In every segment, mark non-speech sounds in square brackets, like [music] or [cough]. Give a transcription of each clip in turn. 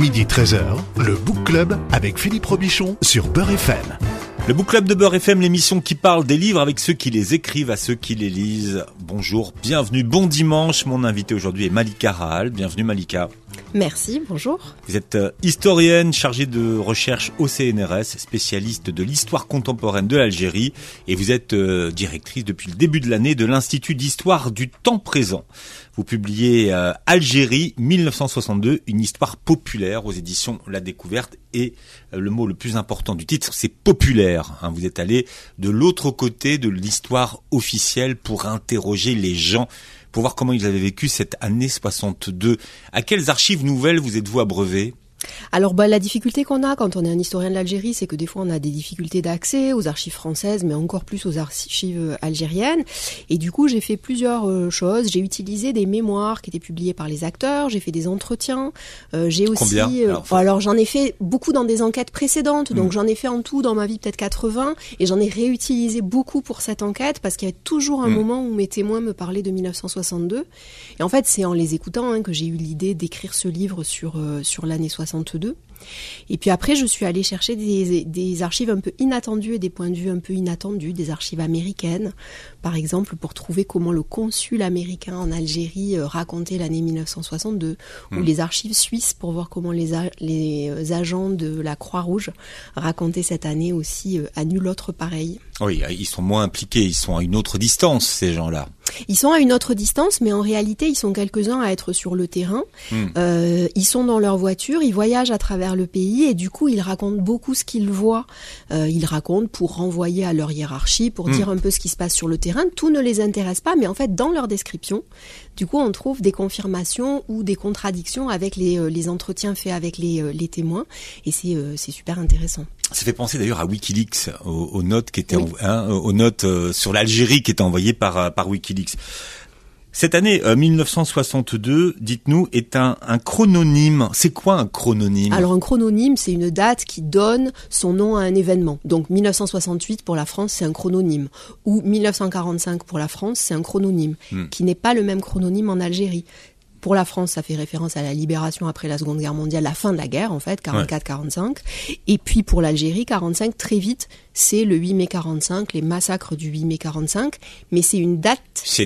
Midi 13h, le Book Club avec Philippe Robichon sur Beurre FM. Le Book Club de Beurre FM, l'émission qui parle des livres avec ceux qui les écrivent à ceux qui les lisent. Bonjour, bienvenue, bon dimanche. Mon invité aujourd'hui est Malika Rahal. Bienvenue Malika. Merci, bonjour. Vous êtes euh, historienne chargée de recherche au CNRS, spécialiste de l'histoire contemporaine de l'Algérie et vous êtes euh, directrice depuis le début de l'année de l'Institut d'histoire du temps présent. Vous publiez euh, Algérie 1962, une histoire populaire aux éditions La Découverte et le mot le plus important du titre, c'est populaire. Hein. vous êtes allé de l'autre côté de l'histoire officielle pour interroger les gens pour voir comment ils avaient vécu cette année 62. À quelles archives nouvelles vous êtes-vous abreuvé alors bah, la difficulté qu'on a quand on est un historien de l'Algérie, c'est que des fois on a des difficultés d'accès aux archives françaises, mais encore plus aux archives euh, algériennes. Et du coup j'ai fait plusieurs euh, choses. J'ai utilisé des mémoires qui étaient publiées par les acteurs, j'ai fait des entretiens, euh, j'ai aussi... alors, j'en ai fait beaucoup dans des enquêtes précédentes, donc hmm. j'en ai fait en tout dans ma vie peut-être 80, et j'en ai réutilisé beaucoup pour cette enquête, parce qu'il y avait toujours un hmm. moment où mes témoins me parlaient de 1962. Et en fait c'est en les écoutant hein, que j'ai eu l'idée d'écrire ce livre sur, sur l'année 60 et puis après, je suis allée chercher des, archives un peu inattendues et des points de vue un peu inattendus, des archives américaines, par exemple, pour trouver comment le consul américain en Algérie euh, racontait l'année 1962, ou hmm. les archives suisses pour voir comment les, les euh, agents de la Croix-Rouge racontaient cette année aussi euh, à nul autre pareil. Oui, ils sont moins impliqués, ils sont à une autre distance, ces gens-là. Ils sont à une autre distance, mais en réalité, ils sont quelques-uns à être sur le terrain. Hmm. Euh, ils sont dans leur voiture, ils voyagent à travers le pays et du coup, ils racontent beaucoup ce qu'ils voient. Euh, ils racontent pour renvoyer à leur hiérarchie, pour hmm. dire un peu ce qui se passe sur le terrain. Tout ne les intéresse pas, mais en fait, dans leur description, du coup, on trouve des confirmations ou des contradictions avec les, euh, les entretiens faits avec les, euh, les témoins, et c'est euh, super intéressant. Ça fait penser d'ailleurs à WikiLeaks, aux, notes qui étaient, hein, aux notes sur l'Algérie qui étaient envoyées par par WikiLeaks. Cette année 1962, euh, dites-nous, est un, un chrononyme. C'est quoi un chrononyme? Alors un chrononyme, c'est une date qui donne son nom à un événement. Donc 1968 pour la France, c'est un chrononyme. Ou 1945 pour la France, c'est un chrononyme, hmm. qui n'est pas le même chrononyme en Algérie. Pour la France, ça fait référence à la libération après la Seconde Guerre mondiale, la fin de la guerre en fait, 44-45. Et puis pour l'Algérie, 45 très vite, c'est le 8 mai 45, les massacres du 8 mai 45, mais c'est une date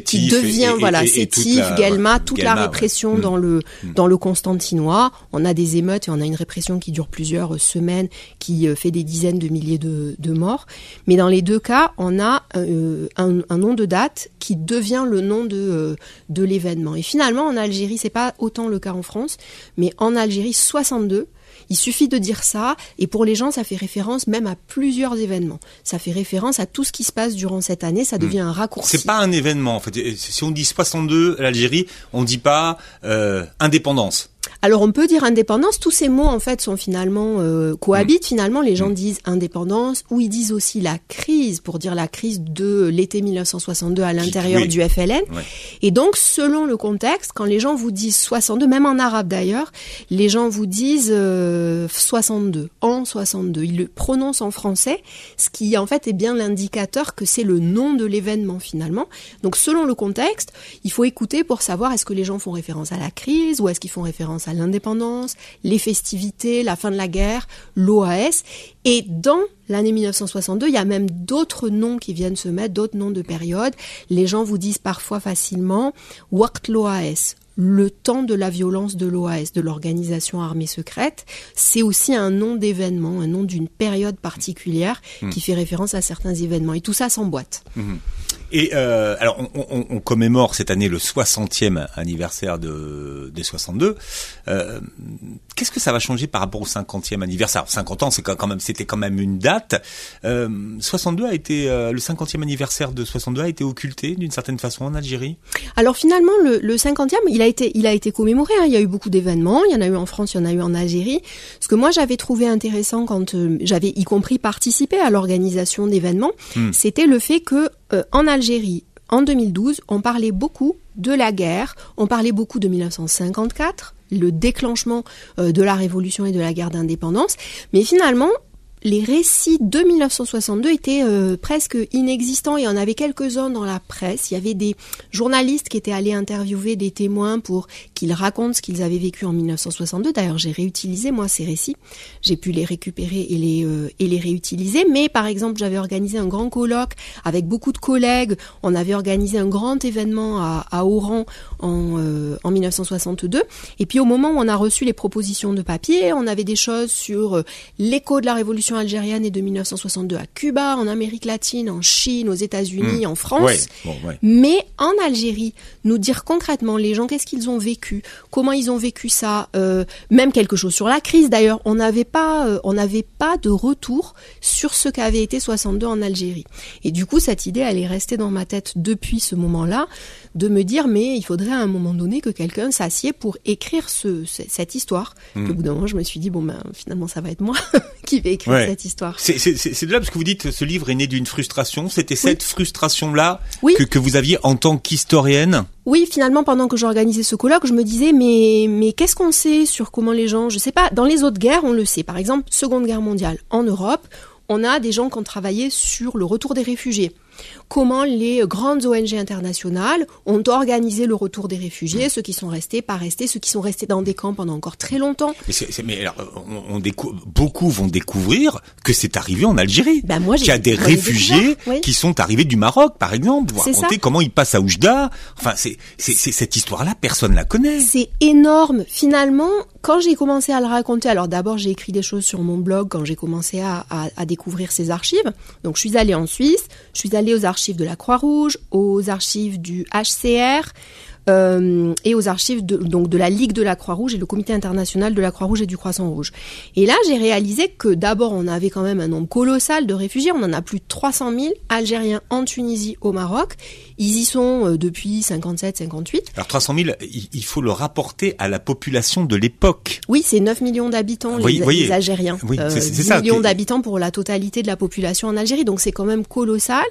qui devient voilà, c'est Tif, Guelma, toute la répression mm. dans le mm. dans le Constantinois. On a des émeutes et on a une répression qui dure plusieurs semaines, qui euh, fait des dizaines de milliers de, de morts. Mais dans les deux cas, on a euh, un, un, nom de date qui devient le nom de euh, de l'événement. Et finalement, en Algérie, c'est pas autant le cas en France, mais en Algérie, 62 il suffit de dire ça, et pour les gens, ça fait référence même à plusieurs événements. Ça fait référence à tout ce qui se passe durant cette année, ça devient un raccourci. C'est pas un événement, en fait. Si on dit 62, l'Algérie, on dit pas euh, indépendance. Alors on peut dire indépendance, tous ces mots en fait sont finalement euh, cohabitent. Mm. Finalement, les gens mm. disent indépendance ou ils disent aussi la crise pour dire la crise de l'été 1962 à l'intérieur du FLN. Et donc selon le contexte, quand les gens vous disent 62, même en arabe d'ailleurs, les gens vous disent 62, euh, en 62. Ils le prononcent en français, ce qui en fait est bien l'indicateur que c'est le nom de l'événement finalement. Donc selon le contexte, il faut écouter pour savoir est-ce que les gens font référence à la crise ou est-ce qu'ils font référence à l'indépendance, les festivités, la fin de la guerre, l'OAS. Et dans l'année 1962, il y a même d'autres noms qui viennent se mettre, d'autres noms de période. Les gens vous disent parfois facilement Waqt l'OAS, le temps de la violence de l'OAS, de l'organisation armée secrète, c'est aussi un nom d'événement, un nom d'une période particulière hmm. qui fait référence à certains événements. Et tout ça s'emboîte. Hmm. Et euh, alors, on, on, commémore cette année le 60e anniversaire de, des 62. Euh, Qu'est-ce que ça va changer par rapport au 50e anniversaire? 50 ans, c'est quand même, c'était quand même une date. Euh, 62 a été, euh, le 50e anniversaire de 62 a été occulté d'une certaine façon en Algérie? Alors finalement, le, le 50e, il a été, il a été commémoré. Hein. Il y a eu beaucoup d'événements. Il y en a eu en France, il y en a eu en Algérie. Ce que moi j'avais trouvé intéressant quand euh, j'avais y compris participé à l'organisation d'événements, hmm. c'était le fait que euh, en Algérie, en 2012, on parlait beaucoup de la guerre, on parlait beaucoup de 1954, le déclenchement euh, de la révolution et de la guerre d'indépendance, mais finalement, les récits de 1962 étaient euh, presque inexistants. Il y en avait quelques-uns dans la presse. Il y avait des journalistes qui étaient allés interviewer des témoins pour qu'ils racontent ce qu'ils avaient vécu en 1962. D'ailleurs, j'ai réutilisé moi ces récits. J'ai pu les récupérer et les euh, et les réutiliser. Mais par exemple, j'avais organisé un grand colloque avec beaucoup de collègues. On avait organisé un grand événement à, à Oran en, euh, en 1962. Et puis au moment où on a reçu les propositions de papier, on avait des choses sur l'écho de la révolution algérienne est de 1962 à Cuba, en Amérique latine, en Chine, aux États-Unis, hmm. en France. Mais en Algérie, nous dire concrètement les gens qu'est-ce qu'ils ont vécu, comment ils ont vécu ça, euh, même quelque chose sur la crise d'ailleurs. On n'avait pas, euh, on n'avait pas de retour sur ce qu'avait été 62 en Algérie. Et du coup, cette idée, elle est restée dans ma tête depuis ce moment-là, de me dire mais il faudrait à un moment donné que quelqu'un s'assied pour écrire ce, cette histoire. Hmm. Au bout d'un moment, je me suis dit bon ben finalement ça va être moi [laughs] qui vais écrire cette histoire. C'est de là parce que vous dites ce livre est né d'une frustration. C'était cette frustration-là que, que vous aviez en tant qu'historienne oui, finalement, pendant que j'organisais ce colloque, je me disais, mais, mais qu'est-ce qu'on sait sur comment les gens, je sais pas, dans les autres guerres, on le sait. Par exemple, Seconde Guerre mondiale, en Europe, on a des gens qui ont travaillé sur le retour des réfugiés comment les grandes ONG internationales ont organisé le retour des réfugiés, mmh. ceux qui sont restés, pas restés, ceux qui sont restés dans des camps pendant encore très longtemps. Mais, alors, on, beaucoup vont découvrir que c'est arrivé en Algérie. Ben moi, qu'il y a des réfugiés qui sont arrivés du Maroc, par exemple. Vous racontez comment ils passent à Oujda. Enfin, c'est cette histoire-là, personne la connaît. C'est énorme. Finalement, quand j'ai commencé à le raconter, alors d'abord j'ai écrit des choses sur mon blog quand j'ai commencé à, à découvrir ces archives. Donc je suis allée en Suisse, je suis allée aux archives de la Croix-Rouge, aux archives du HCR, euh, et aux archives de, donc de la Ligue de la Croix-Rouge et le Comité international de la Croix-Rouge et du Croissant-Rouge. Et là, j'ai réalisé que d'abord, on avait quand même un nombre colossal de réfugiés. On en a plus de 300 000 Algériens en Tunisie, au Maroc. Ils y sont euh, depuis 57-58. Alors 300 000, il faut le rapporter à la population de l'époque. Oui, c'est 9 millions d'habitants, les, Algériens. Oui, c'est euh, ça. millions d'habitants pour la totalité de la population en Algérie. Donc c'est quand même colossal.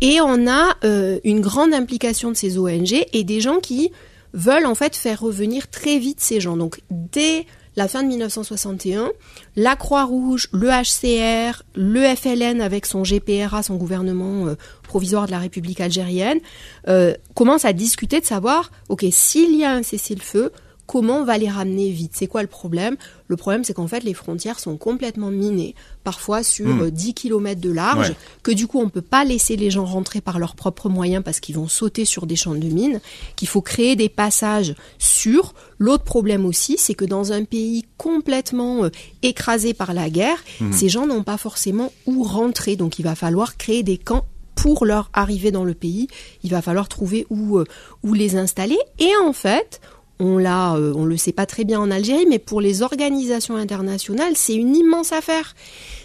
Et on a euh, une grande implication de ces ONG et des gens qui veulent en fait faire revenir très vite ces gens. Donc dès la fin de 1961, la Croix-Rouge, le HCR, le FLN avec son GPRA, son gouvernement euh, provisoire de la République algérienne, euh, commencent à discuter de savoir, ok, s'il y a un cessez-le-feu, comment on va les ramener vite C'est quoi le problème? Le problème, c'est qu'en fait, les frontières sont complètement minées, parfois sur 10 hmm. km de large, que du coup, on ne peut pas laisser les gens rentrer par leurs propres moyens parce qu'ils vont sauter sur des champs de mines, qu'il faut créer des passages sûrs. L'autre problème aussi, c'est que dans un pays complètement euh, écrasé par la guerre, hmm. ces gens n'ont pas forcément où rentrer, donc il va falloir créer des camps pour leur arrivée dans le pays, il va falloir trouver où, euh, où les installer. Et en fait, on l'a, euh, on le sait pas très bien en Algérie, mais pour les organisations internationales, c'est une immense affaire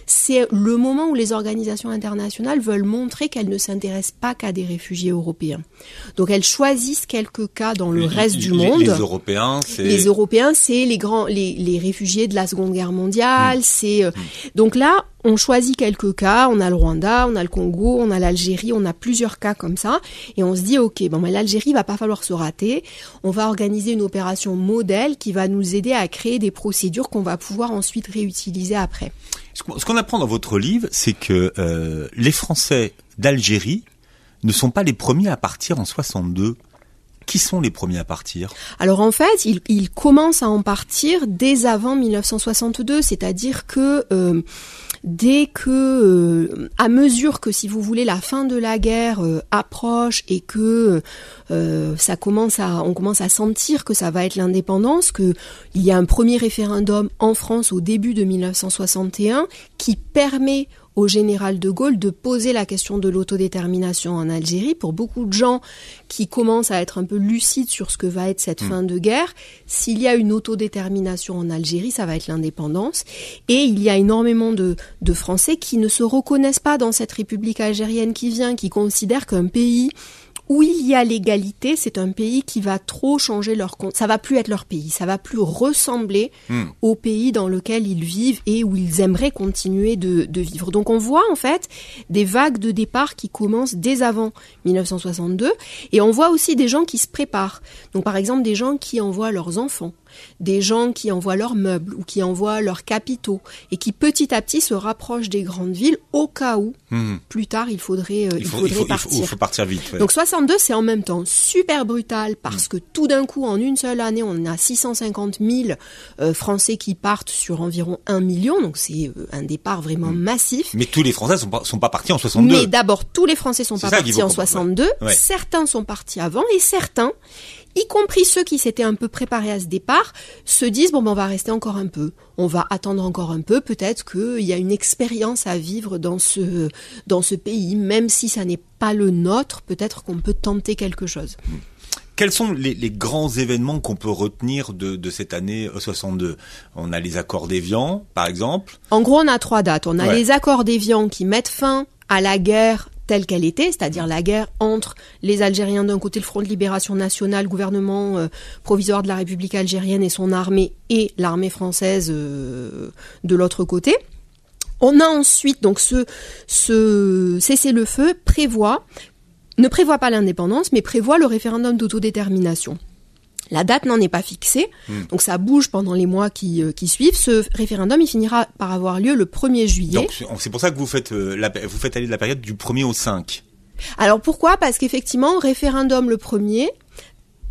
c'est le moment où les organisations internationales veulent montrer qu'elles ne s'intéressent pas qu'à des réfugiés européens. Donc elles choisissent quelques cas dans le reste du monde. Les Européens, c'est les Européens, c'est les grands, les, réfugiés de la Seconde Guerre mondiale. Hmm. C'est euh, donc là, on choisit quelques cas. On a le Rwanda, on a le Congo, on a l'Algérie, on a plusieurs cas comme ça, et on se dit ok, bon, ben, l'Algérie va pas falloir se rater. On va organiser une opération modèle qui va nous aider à créer des procédures qu'on va pouvoir ensuite réutiliser après. Ce qu'on apprend dans votre livre, c'est que euh, les Français d'Algérie ne sont pas les premiers à partir en 62. Qui sont les premiers à partir? Alors en fait, ils, commencent à en partir dès avant 1962, c'est-à-dire que euh, dès que, euh, à mesure que, si vous voulez, la fin de la guerre euh, approche et que euh, ça commence à, on commence à sentir que ça va être l'indépendance, que il y a un premier référendum en France au début de 1961 qui permet au général de Gaulle de poser la question de l'autodétermination en Algérie. Pour beaucoup de gens qui commencent à être un peu lucides sur ce que va être cette mm. fin de guerre, s'il y a une autodétermination en Algérie, ça va être l'indépendance. Et il y a énormément de, de Français qui ne se reconnaissent pas dans cette République algérienne qui vient, qui considèrent qu'un pays où il y a l'égalité, c'est un pays qui va trop changer leur compte. Ça va plus être leur pays, ça va plus ressembler hmm. au pays dans lequel ils vivent et où ils aimeraient continuer de, de, vivre. Donc on voit en fait des vagues de départ qui commencent dès avant 1962 et on voit aussi des gens qui se préparent. Donc par exemple des gens qui envoient leurs enfants des gens qui envoient leurs meubles ou qui envoient leurs capitaux et qui petit à petit se rapprochent des grandes villes au cas où hmm. plus tard il faudrait, euh, il, faudrait partir. Il faut, partir vite. Donc 62 c'est en même temps super brutal parce hmm. que tout d'un coup en une seule année on a 650 000 euh, Français qui partent sur environ un million donc c'est euh, un départ vraiment hmm. massif. Mais tous les Français sont pas, sont pas partis en 62. Mais d'abord tous les Français sont pas partis en 62. Certains sont partis avant et certains y compris ceux qui s'étaient un peu préparés à ce départ, se disent bon ben on va rester encore un peu, on va attendre encore un peu, peut-être qu'il y a une expérience à vivre dans ce dans ce pays, même si ça n'est pas le nôtre, peut-être qu'on peut tenter quelque chose. Quels sont les, grands événements qu'on peut retenir de, cette année 62 On a les accords d'Évian, par exemple. En gros, on a trois dates. On a les accords d'Évian qui mettent fin à la guerre telle qu'elle était, c'est-à-dire la guerre entre les Algériens d'un côté, le Front de libération nationale, gouvernement euh, provisoire de la République algérienne et son armée, et l'armée française euh, de l'autre côté. On a ensuite donc ce, ce cessez-le-feu prévoit ne prévoit pas l'indépendance, mais prévoit le référendum d'autodétermination. La date n'en est pas fixée, hmm. donc ça bouge pendant les mois qui, euh, qui, suivent. Ce référendum, il finira par avoir lieu le 1er juillet. c'est pour ça que vous faites, euh, la, vous faites aller de la période du 1er au 5. Alors pourquoi? Parce qu'effectivement, référendum le 1er,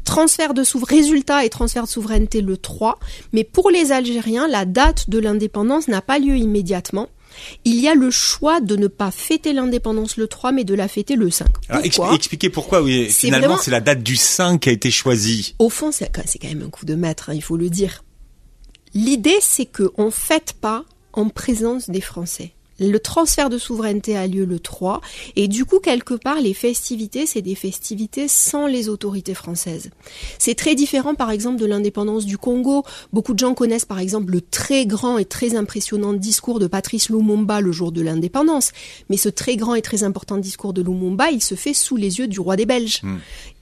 transfert de résultat et transfert de souveraineté le 3, mais pour les Algériens, la date de l'indépendance n'a pas lieu immédiatement. Il y a le choix de ne pas fêter l'indépendance le 3, mais de la fêter le 5. Pourquoi expliquez pourquoi, oui. Finalement, c'est la date du 5 qui a été choisie. Au fond, c'est quand même un coup de maître, hein, il faut le dire. L'idée, c'est qu'on ne fête pas en présence des Français. Le transfert de souveraineté a lieu le 3 et du coup quelque part les festivités c'est des festivités sans les autorités françaises. C'est très différent par exemple de l'indépendance du Congo. Beaucoup de gens connaissent par exemple le très grand et très impressionnant discours de Patrice Lumumba le jour de l'indépendance, mais ce très grand et très important discours de Lumumba, il se fait sous les yeux du roi des Belges. Hmm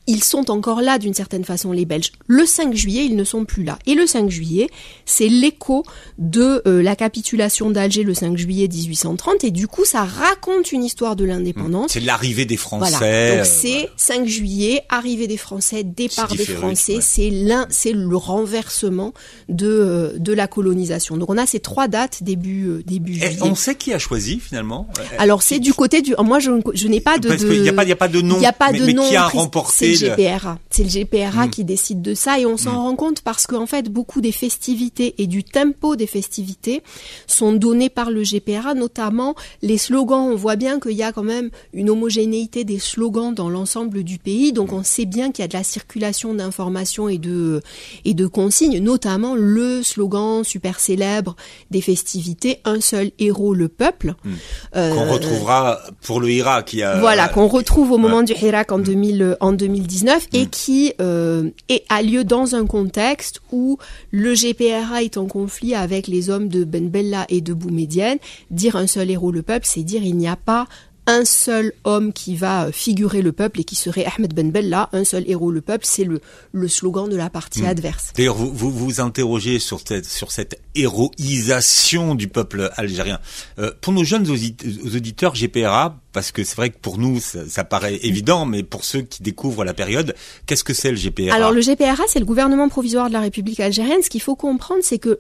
ils sont encore là d'une certaine façon, les Belges. Le 5 juillet, ils ne sont plus là. Et le 5 juillet, c'est l'écho de euh, la capitulation d'Alger le 5 juillet 1830. Et du coup, ça raconte une histoire de l'indépendance. C'est l'arrivée des Français. Voilà. Donc c'est 5 juillet, arrivée des Français, départ des Français. C'est l'un, c'est le renversement de euh, de la colonisation. Donc on a ces trois dates début euh, début juillet. on sait qui a choisi finalement? Alors c'est du côté du. Moi, je, je n'ai pas de. Parce qu'il n'y a pas, il y a pas de nom. Il n'y a pas de nom. Mais qui a remporté le GPRA. C'est le GPRA qui décide de ça et on s'en mm. rend compte parce qu'en fait, beaucoup des festivités et du tempo des festivités sont donnés par le GPRA, notamment les slogans. On voit bien qu'il y a quand même une homogénéité des slogans dans l'ensemble du pays, donc on sait bien qu'il y a de la circulation d'informations et de, et de consignes, notamment le slogan super célèbre des festivités, un seul héros, le peuple. Mm. Euh, qu'on retrouvera pour le Irak. A, voilà, qu'on retrouve au moment du Irak en, 2000, en 2010 et mm. qui euh, est, a lieu dans un contexte où le GPRA est en conflit avec les hommes de Ben Bella et de Boumedienne. Dire un seul héros le peuple, c'est dire il n'y a pas un seul homme qui va figurer le peuple et qui serait Ahmed Ben Bella, un seul héros le peuple, c'est le, le slogan de la partie hmm. adverse. D'ailleurs, vous, vous vous interrogez sur cette, sur cette héroïsation du peuple algérien. Euh, pour nos jeunes auditeurs GPRA, parce que c'est vrai que pour nous ça, ça, paraît évident, mais pour ceux qui découvrent la période, qu'est-ce que c'est le GPRA Alors le GPRA, c'est le gouvernement provisoire de la République algérienne. Ce qu'il faut comprendre, c'est que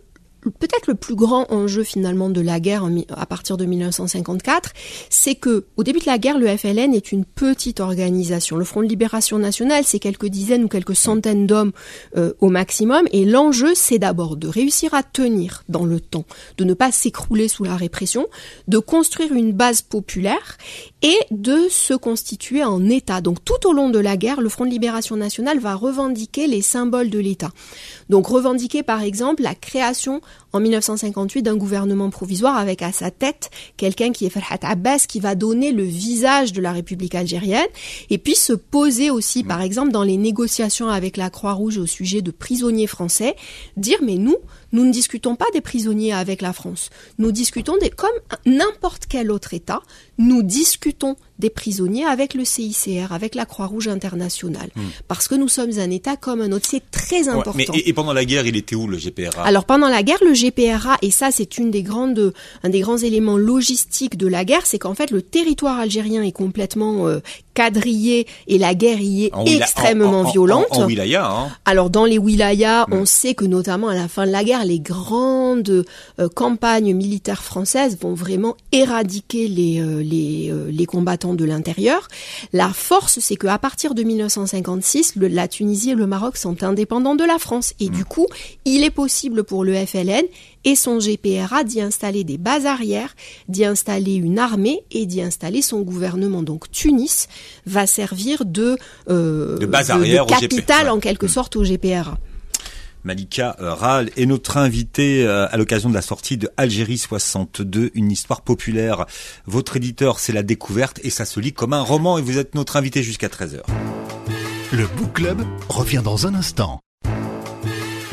peut-être le plus grand enjeu finalement de la guerre à partir de 1954, c'est que au début de la guerre, le FLN est une petite organisation. Le Front de libération nationale, c'est quelques dizaines ou quelques centaines d'hommes euh, au maximum, et l'enjeu, c'est d'abord de réussir à tenir dans le temps, de ne pas s'écrouler sous la répression, de construire une base populaire et de se constituer en État. Donc tout au long de la guerre, le Front de libération nationale va revendiquer les symboles de l'État. Donc revendiquer par exemple la création en 1958 d'un gouvernement provisoire avec à sa tête quelqu'un qui est Farhat Abbas qui va donner le visage de la République algérienne et puis se poser aussi par exemple dans les négociations avec la Croix-Rouge au sujet de prisonniers français, dire mais nous nous ne discutons pas des prisonniers avec la France. Nous discutons des, comme n'importe quel autre État, nous discutons des prisonniers avec le CICR, avec la Croix-Rouge internationale. Hmm. Parce que nous sommes un État comme un autre. C'est très important. mais et, pendant la guerre, il était où le GPRA Alors pendant la guerre, le GPRA, et ça c'est une des grandes, un des grands éléments logistiques de la guerre, c'est qu'en fait le territoire algérien est complètement euh, quadrillé et la guerre y est extrêmement violente. En, wilaya, hein. Alors dans les wilayas, mm. on sait que notamment à la fin de la guerre, les grandes euh, campagnes militaires françaises vont vraiment éradiquer les euh, les, les combattants de l'intérieur. La force, c'est que à partir de 1956, le, la Tunisie et le Maroc sont indépendants de la France et mm. du coup, il est possible pour le FLN et son GPRA d'y installer des bases arrières, d'y installer une armée et d'y installer son gouvernement. Donc Tunis va servir de, euh, de base arrière capitale en quelque mm. sorte au GPRA. Malika euh, Ral est notre invitée euh, à l'occasion de la sortie de Algérie 62, une histoire populaire. Votre éditeur, c'est la découverte et ça se lit comme un roman et vous êtes notre invité jusqu'à 13h. Le Book Club revient dans un instant.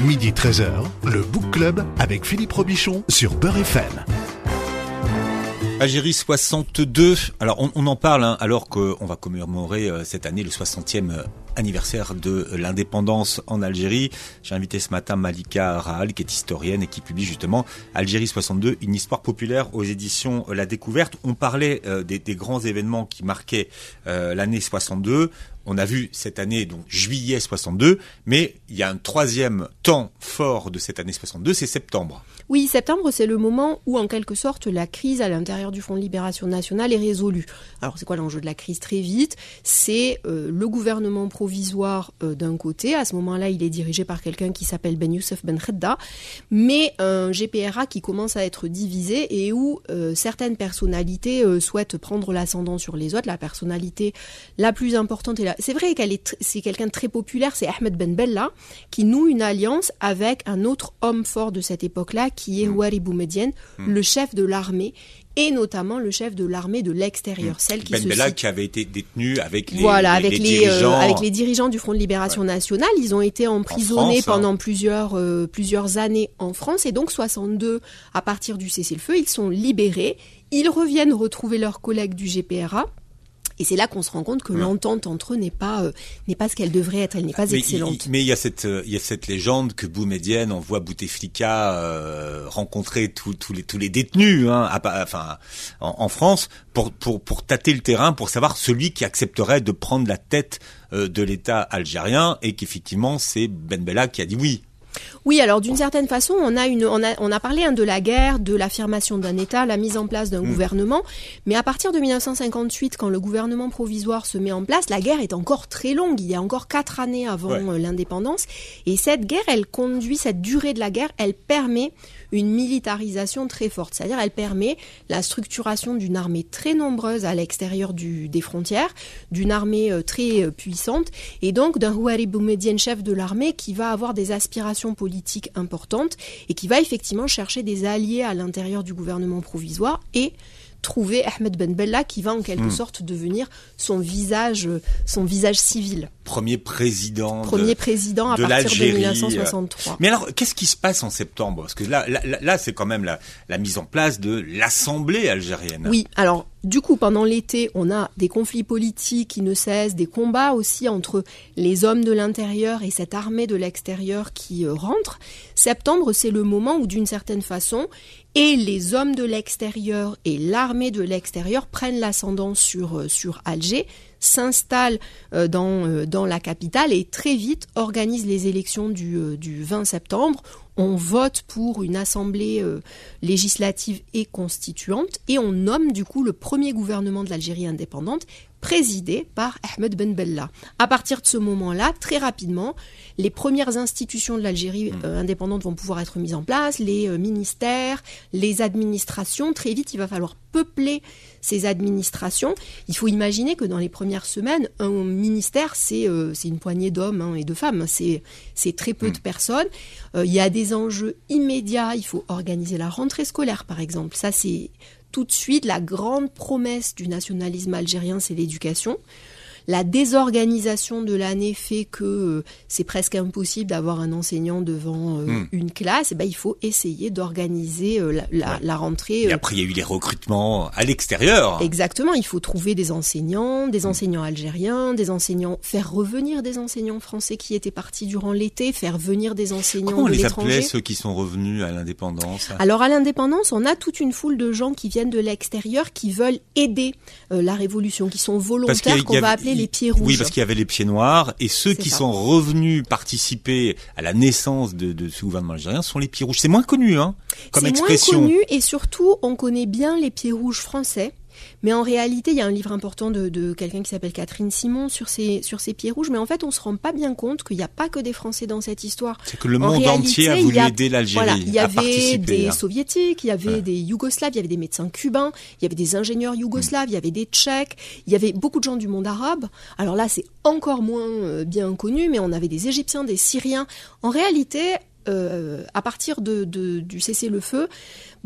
Midi 13h, le Book Club avec Philippe Robichon sur Beurre FM. Algérie 62. Alors on, en parle hein, alors qu'on va commémorer euh, cette année le 60e euh, anniversaire de l'indépendance en Algérie. J'ai invité ce matin Malika Rahal qui est historienne et qui publie justement Algérie 62, une histoire populaire aux éditions La Découverte. On parlait euh, des, grands événements qui marquaient l'année 62 on a vu cette année, donc juillet 62, mais il y a un troisième temps fort de cette année 62, c'est septembre. Oui, septembre, c'est le moment où, en quelque sorte, la crise à l'intérieur du Front de Libération Nationale est résolue. Alors, c'est quoi l'enjeu de la crise? Très vite, c'est euh, le gouvernement provisoire euh, d'un côté. À ce moment-là, il est dirigé par quelqu'un qui s'appelle Ben Youssef Ben Khedda, mais un GPRA qui commence à être divisé et où euh, certaines personnalités souhaitent prendre l'ascendant sur les autres. La personnalité la plus importante, c'est vrai qu'elle est, c'est quelqu'un de très populaire, c'est Ahmed Ben Bella, qui noue une alliance avec un autre homme fort de cette époque-là, qui est Ouari mm. Boumediene, mm. le chef de l'armée et notamment le chef de l'armée de l'extérieur, mm. celle qui ben Bella qui avait été détenu avec les, voilà, avec les, dirigeants. Euh, avec les dirigeants du Front de Libération Nationale. Ils ont été emprisonnés hein. pendant plusieurs, euh, plusieurs années en France et donc 62, à partir du cessez-le-feu, ils sont libérés. Ils reviennent retrouver leurs collègues du GPRA et c'est là qu'on se rend compte que l'entente entre eux n'est pas euh, n'est pas ce qu'elle devrait être, elle n'est pas excellente. mais il y a cette euh, il y a cette légende que Boumedienne envoie Bouteflika euh, rencontrer tous les tous les détenus hein, enfin en, France pour pour pour tâter le terrain pour savoir celui qui accepterait de prendre la tête euh, de l'État algérien et qu'effectivement c'est Ben Bella qui a dit oui. Oui, alors d'une certaine façon, on a, une, on a, on a parlé hein, de la guerre, de l'affirmation d'un État, la mise en place d'un mm. gouvernement, mais à partir de 1958, quand le gouvernement provisoire se met en place, la guerre est encore très longue. Il y a encore quatre années avant euh, l'indépendance, et cette guerre, elle conduit, cette durée de la guerre, elle permet une militarisation très forte. C'est-à-dire, elle permet la structuration d'une armée très nombreuse à l'extérieur des frontières, d'une armée euh, très euh, puissante, et donc d'un Houari Boumediene, chef de l'armée, qui va avoir des aspirations politiques importantes et qui va effectivement chercher des alliés à l'intérieur du gouvernement provisoire et trouver Ahmed Ben Bella qui va en quelque hmm. sorte devenir son visage, son visage civil. Premier président. Premier président à partir de 1963. Mais alors, qu'est-ce qui se passe en septembre? Parce que là, là, là c'est quand même la, la mise en place de l'Assemblée algérienne. Oui, alors du coup, pendant l'été, on a des conflits politiques qui ne cessent, des combats aussi entre les hommes de l'intérieur et cette armée de l'extérieur qui euh, rentre. Septembre, c'est le moment où, d'une certaine façon, et les hommes de l'extérieur et l'armée de l'extérieur prennent l'ascendant sur, euh, sur Alger, s'installent euh, dans, dans la capitale et très vite organisent les élections du, du 20 septembre. On vote pour une assemblée euh, législative et constituante et on nomme du coup le premier gouvernement de l'Algérie indépendante présidé par Ahmed Ben Bella. À partir de ce moment-là, très rapidement, les premières institutions de l'Algérie hmm. euh, indépendante vont pouvoir être mises en place, les euh, ministères, les administrations. Très vite, il va falloir peupler ces administrations. Il faut imaginer que dans les premières semaines, un ministère, c'est euh, une poignée d'hommes hein, et de femmes. C'est très peu de hmm. personnes. il y a des enjeux immédiats. Il faut organiser la rentrée scolaire, par exemple. Ça, c'est tout de suite la grande promesse du nationalisme algérien, c'est l'éducation. La désorganisation de l'année fait que euh, c'est presque impossible d'avoir un enseignant devant euh, hmm. une classe, et ben, il faut essayer d'organiser euh, la, rentrée. Et après, il y a eu les recrutements à l'extérieur. Exactement, il faut trouver des enseignants, des hmm. enseignants algériens, des enseignants, faire revenir des enseignants français qui étaient partis durant l'été, faire venir des enseignants Comment de l'étranger. Comment on les appelait ceux qui sont revenus à l'indépendance? Alors à l'indépendance, on a toute une foule de gens qui viennent de l'extérieur qui veulent aider la révolution, qui sont volontaires, qu'on va appeler les pieds rouges. Oui, parce qu'il y avait les pieds noirs et ceux qui sont revenus participer à la naissance de, de, ce gouvernement algérien sont les pieds rouges. C'est moins connu, hein, comme expression. C'est moins connu et surtout on connaît bien les pieds rouges français. Mais en réalité, il y a un livre important de, de quelqu'un qui s'appelle Catherine Simon sur ces, sur pieds rouges. Mais en fait, on se rend pas bien compte qu'il n'y a pas que des Français dans cette histoire. C'est que le monde entier a voulu aider l'Algérie. Voilà, il y avait des Soviétiques, il y avait des Yougoslaves, il y avait des médecins cubains, il y avait des ingénieurs yougoslaves, il y avait des Tchèques, il y avait beaucoup de gens du monde arabe. Alors là, c'est encore moins euh, bien connu, mais on avait des Égyptiens, des Syriens. En réalité, euh, à partir de, de, du cessez-le-feu,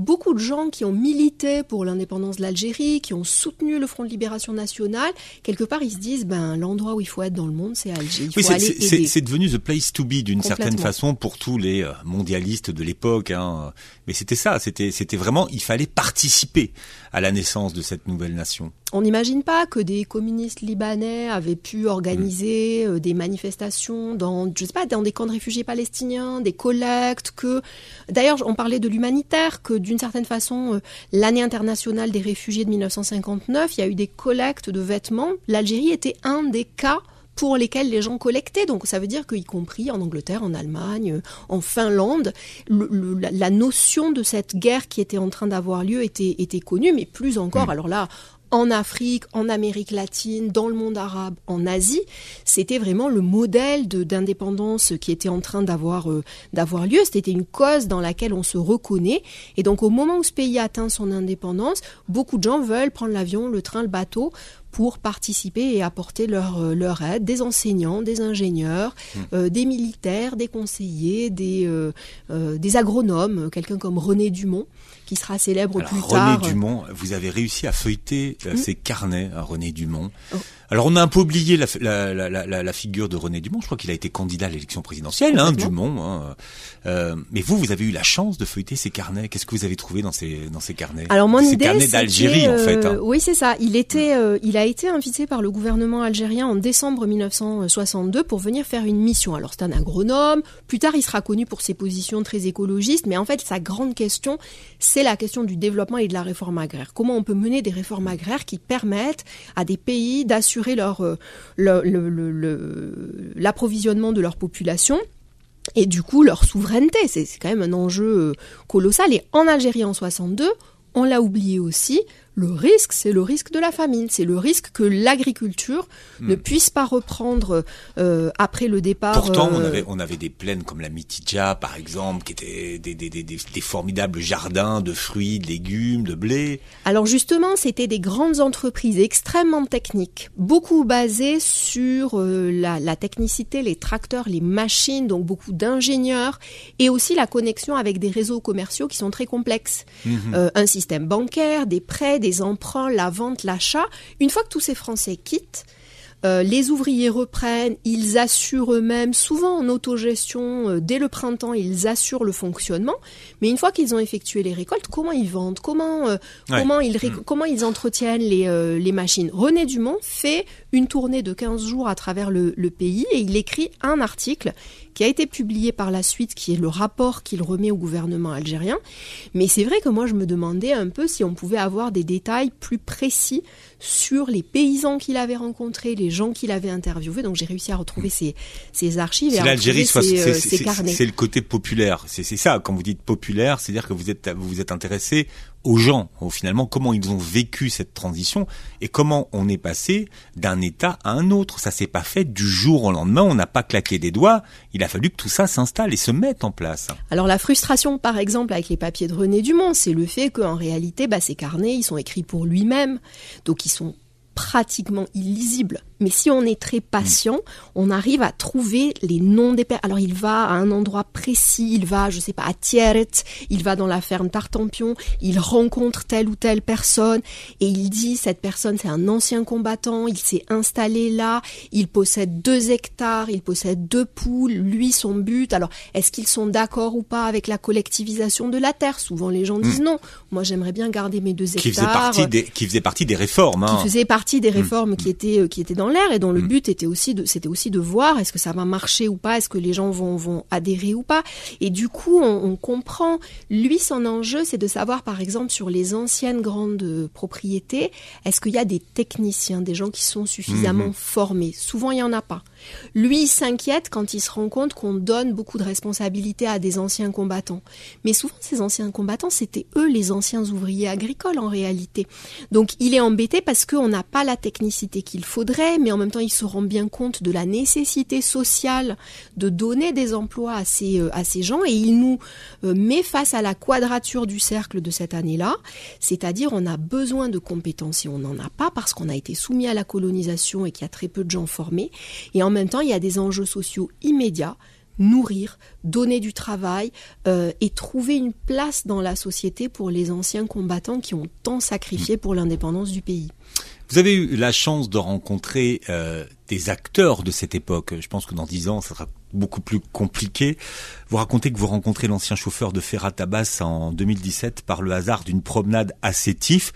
beaucoup de gens qui ont milité pour l'indépendance de l'Algérie, qui ont soutenu le Front de libération nationale, quelque part ils se disent ben l'endroit où il faut être dans le monde c'est Alger. Il faut aller aider. C'est devenu the place to be d'une certaine façon pour tous les euh, mondialistes de l'époque. Hein. Mais c'était ça, c'était c'était vraiment il fallait participer à la naissance de cette nouvelle nation. On n'imagine pas que des communistes libanais avaient pu organiser mm. euh, des manifestations dans, je sais pas, dans des camps de réfugiés palestiniens, des collectes, que, d'ailleurs, on parlait de l'humanitaire, que d'une certaine façon, euh, l'année internationale des réfugiés de 1959, il y a eu des collectes de vêtements. L'Algérie était un des cas pour lesquels les gens collectaient. Donc ça veut dire qu'y compris en Angleterre, en Allemagne, en Finlande, la, notion de cette guerre qui était en train d'avoir lieu était, était connue, mais plus encore, mm. alors là, en Afrique, en Amérique latine, dans le monde arabe, en Asie, c'était vraiment le modèle d'indépendance qui était en train d'avoir euh, d'avoir lieu. C'était une cause dans laquelle on se reconnaît. Et donc au moment où ce pays atteint son indépendance, beaucoup de gens veulent prendre l'avion, le train, le bateau pour participer et apporter leur, euh, leur aide, des enseignants, des ingénieurs, mmh. euh, des militaires, des conseillers, des, des agronomes, quelqu'un comme René Dumont qui sera célèbre plus tard. René Dumont, vous avez réussi à feuilleter euh, hmm. ces carnets à René Dumont. Oh. Alors on a un peu oublié la, la, la, la figure de René Dumont. Je crois qu'il a été candidat à l'élection présidentielle, hein, Dumont. Hein. Euh, mais vous, vous avez eu la chance de feuilleter ces carnets. Qu'est-ce que vous avez trouvé dans ces dans ces carnets? Alors mon ces idée, carnets d'Algérie en fait. Hein. Euh, oui, c'est ça. Il était, euh, il a été invité par le gouvernement algérien en décembre 1962 pour venir faire une mission. Alors c'est un agronome. Plus tard, il sera connu pour ses positions très écologistes. Mais en fait, sa grande question, c'est la question du développement et de la réforme agraire. Comment on peut mener des réformes agraires qui permettent à des pays d'assurer leur euh, l'approvisionnement de leur population et du coup leur souveraineté. C'est quand même un enjeu euh, colossal. Et en Algérie en 62, on l'a oublié aussi, le risque, c'est le risque de la famine, c'est le risque que l'agriculture hmm. ne puisse pas reprendre euh, après le départ. Pourtant, on, euh, avait, on avait des plaines comme la Mitidja, par exemple, qui étaient des, des, des, des, formidables jardins de fruits, de légumes, de blé. Alors justement, c'était des grandes entreprises extrêmement techniques, beaucoup basées sur euh, la, la, technicité, les tracteurs, les machines, donc beaucoup d'ingénieurs, et aussi la connexion avec des réseaux commerciaux qui sont très complexes. Mhm. un système bancaire, des prêts, des emprunts, la vente, l'achat. Une fois que tous ces Français quittent, euh, les ouvriers reprennent, ils assurent eux-mêmes, souvent en autogestion, euh, dès le printemps, ils assurent le fonctionnement. Mais une fois qu'ils ont effectué les récoltes, comment ils vendent? Comment euh, comment ils mm. comment ils entretiennent les, les machines? René Dumont fait une tournée de 15 jours à travers le, le pays et il écrit un article qui a été publié par la suite, qui est le rapport qu'il remet au gouvernement algérien. Mais c'est vrai que moi, je me demandais un peu si on pouvait avoir des détails plus précis sur les paysans qu'il avait rencontrés, les gens qu'il avait interviewés. Donc j'ai réussi à retrouver ces, ces archives et à l'Algérie, euh, c'est le côté populaire. C'est ça, quand vous dites populaire, c'est-à-dire que vous êtes vous vous êtes intéressé aux gens, finalement, comment ils ont vécu cette transition et comment on est passé d'un état à un autre. Ça s'est pas fait du jour au lendemain, on n'a pas claqué des doigts, il a fallu que tout ça s'installe et se mette en place. Alors la frustration, par exemple, avec les papiers de René Dumont, c'est le fait qu'en réalité, bah, ces carnets, ils sont écrits pour lui-même, donc ils sont pratiquement illisible. Mais si on est très patient, on arrive à trouver les noms des personnes. Alors il va à un endroit précis, il va, je sais pas, à Thieret, il va dans la ferme Tartampion, il rencontre telle ou telle personne et il dit cette personne c'est un ancien combattant, il s'est installé là, il possède deux hectares, il possède deux poules, lui son but. Alors est-ce qu'ils sont d'accord ou pas avec la collectivisation de la terre? Souvent les gens disent hmm. non. Moi j'aimerais bien garder mes deux hectares. Qui faisait partie des, qui faisait partie des réformes. Hein. Qui faisait partie des hmm. réformes qui étaient euh, qui étaient dans l'air et dont le mm. but était aussi de c'était aussi de voir est-ce que ça va marcher ou pas, est-ce que les gens vont vont adhérer ou pas. Et du coup, on, comprend. Lui, son enjeu, c'est de savoir, par exemple, sur les anciennes grandes propriétés, est-ce qu'il y a des techniciens, des gens qui sont suffisamment mm-hmm. formés? Souvent, il y en a pas. Lui, il s'inquiète quand il se rend compte qu'on donne beaucoup de responsabilités à des anciens combattants. Mais souvent, ces anciens combattants, c'était eux les anciens ouvriers agricoles en réalité. Donc, il est embêté parce qu'on n'a pas la technicité qu'il faudrait, mais en même temps, il se rend bien compte de la nécessité sociale de donner des emplois à ces, euh, à ces gens et il nous euh, met face à la quadrature du cercle de cette année-là, c'est-à-dire on a besoin de compétences et on n'en a pas parce qu'on a été soumis à la colonisation et qu'il y a très peu de gens formés. Et même temps, il y a des enjeux sociaux immédiats nourrir, donner du travail euh, et trouver une place dans la société pour les anciens combattants qui ont tant sacrifié pour l'indépendance du pays. Vous avez eu la chance de rencontrer euh, des acteurs de cette époque. Je pense que dans dix ans, ça sera beaucoup plus compliqué. Vous racontez que vous rencontrez l'ancien chauffeur de Ferrat Abbas en 2017 par le hasard d'une promenade à Sétif.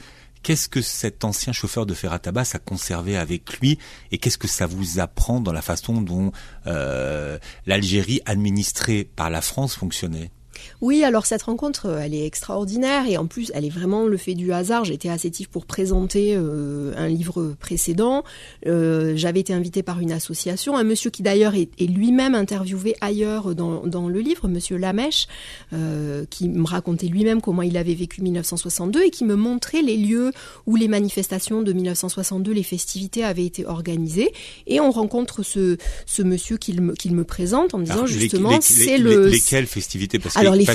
Qu'est-ce que cet ancien chauffeur de Ferrat Abbas a conservé avec lui et qu'est-ce que ça vous apprend dans la façon dont euh, l'Algérie administrée par la France fonctionnait? Oui, alors cette rencontre, euh, elle est extraordinaire et en plus, elle est vraiment le fait du hasard. J'étais à Sétif pour présenter euh, un livre précédent. Euh, j'avais été invitée par une association, un monsieur qui d'ailleurs est, lui-même interviewé ailleurs dans, dans, le livre, monsieur Lamèche, qui me racontait lui-même comment il avait vécu 1962 et qui me montrait les lieux où les manifestations de 1962, les festivités avaient été organisées. Et on rencontre ce, ce monsieur qu'il me, qu'il me présente en me disant justement, c'est le... Lesquelles festivités? Parce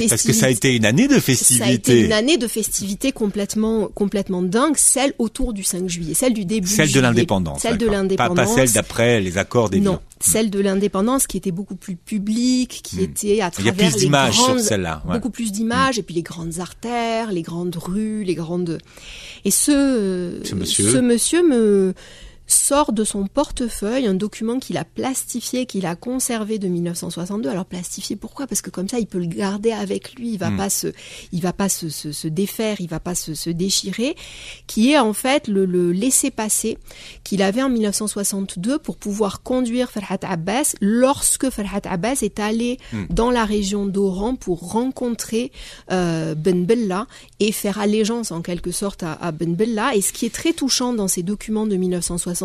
parce que ça a été une année de festivités. Ça a été une année de festivités complètement, complètement dingue, celle autour du 5 juillet, celle du début. Celle de l'indépendance. Celle de l'indépendance. Pas, celle d'après les accords des Non, celle de l'indépendance qui était beaucoup plus publique, qui hmm. était à travers Il y a plus d'images sur celle-là. Beaucoup plus d'images et puis les grandes artères, les grandes rues, les grandes. Et ce, ce monsieur, ce monsieur me sort de son portefeuille un document qu'il a plastifié, qu'il a conservé de 1962. Alors plastifié, pourquoi? Parce que comme ça, il peut le garder avec lui. Il va hmm. pas se, il va pas se, se, défaire, il va pas se, se, déchirer. Qui est en fait le, le laisser-passer qu'il avait en 1962 pour pouvoir conduire Farhat Abbas lorsque Farhat Abbas est allé hmm. dans la région d'Oran pour rencontrer euh, Ben Bella et faire allégeance en quelque sorte à, à Ben Bella. Et ce qui est très touchant dans ces documents de 1962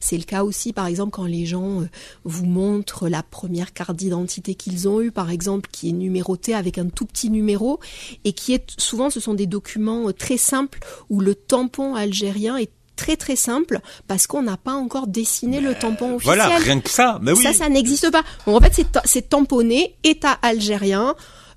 c'est le cas aussi, par exemple, quand les gens euh, vous montrent la première carte d'identité qu'ils ont eue, par exemple, qui est numérotée avec un tout petit numéro, et qui est souvent, ce sont des documents euh, très simples où le tampon algérien est très très simple parce qu'on n'a pas encore dessiné le tampon officiel. Voilà, rien que ça. Mais oui. Ça, ça n'existe pas. en fait, c'est tamponné État algérien.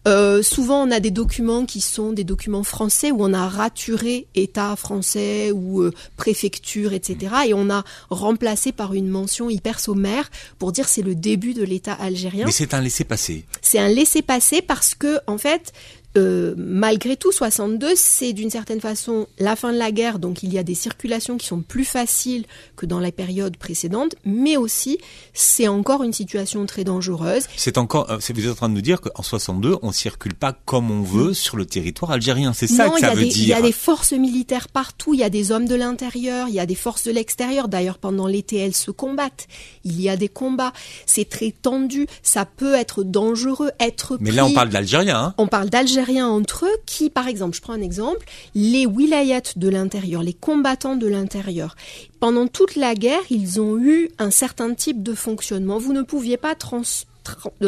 Euh, souvent, on a des documents qui sont des documents français où on a raturé État français ou euh, préfecture, etc. Et on a remplacé par une mention hyper sommaire pour dire c'est le début de l'État algérien. Mais c'est un laissez-passer. C'est un laissez-passer parce que, en fait, euh, malgré tout, 62, c'est d'une certaine façon la fin de la guerre, donc il y a des circulations qui sont plus faciles que dans la période précédente, mais aussi c'est encore une situation très dangereuse. C'est encore, euh, vous êtes en train de nous dire qu'en 62, on circule pas comme on veut sur le territoire algérien, c'est ça que ça veut dire. Il y a des forces militaires partout, il y a des hommes de l'intérieur, il y a des forces de l'extérieur. D'ailleurs, pendant l'été, elles se combattent. Il y a des combats, c'est très tendu, ça peut être dangereux, être. Mais là, on parle d'Algérien. Hein on parle d'Algérien rien entre eux qui, par exemple, je prends un exemple, les wilayats de l'intérieur, les combattants de l'intérieur, pendant toute la guerre, ils ont eu un certain type de fonctionnement. Vous ne pouviez pas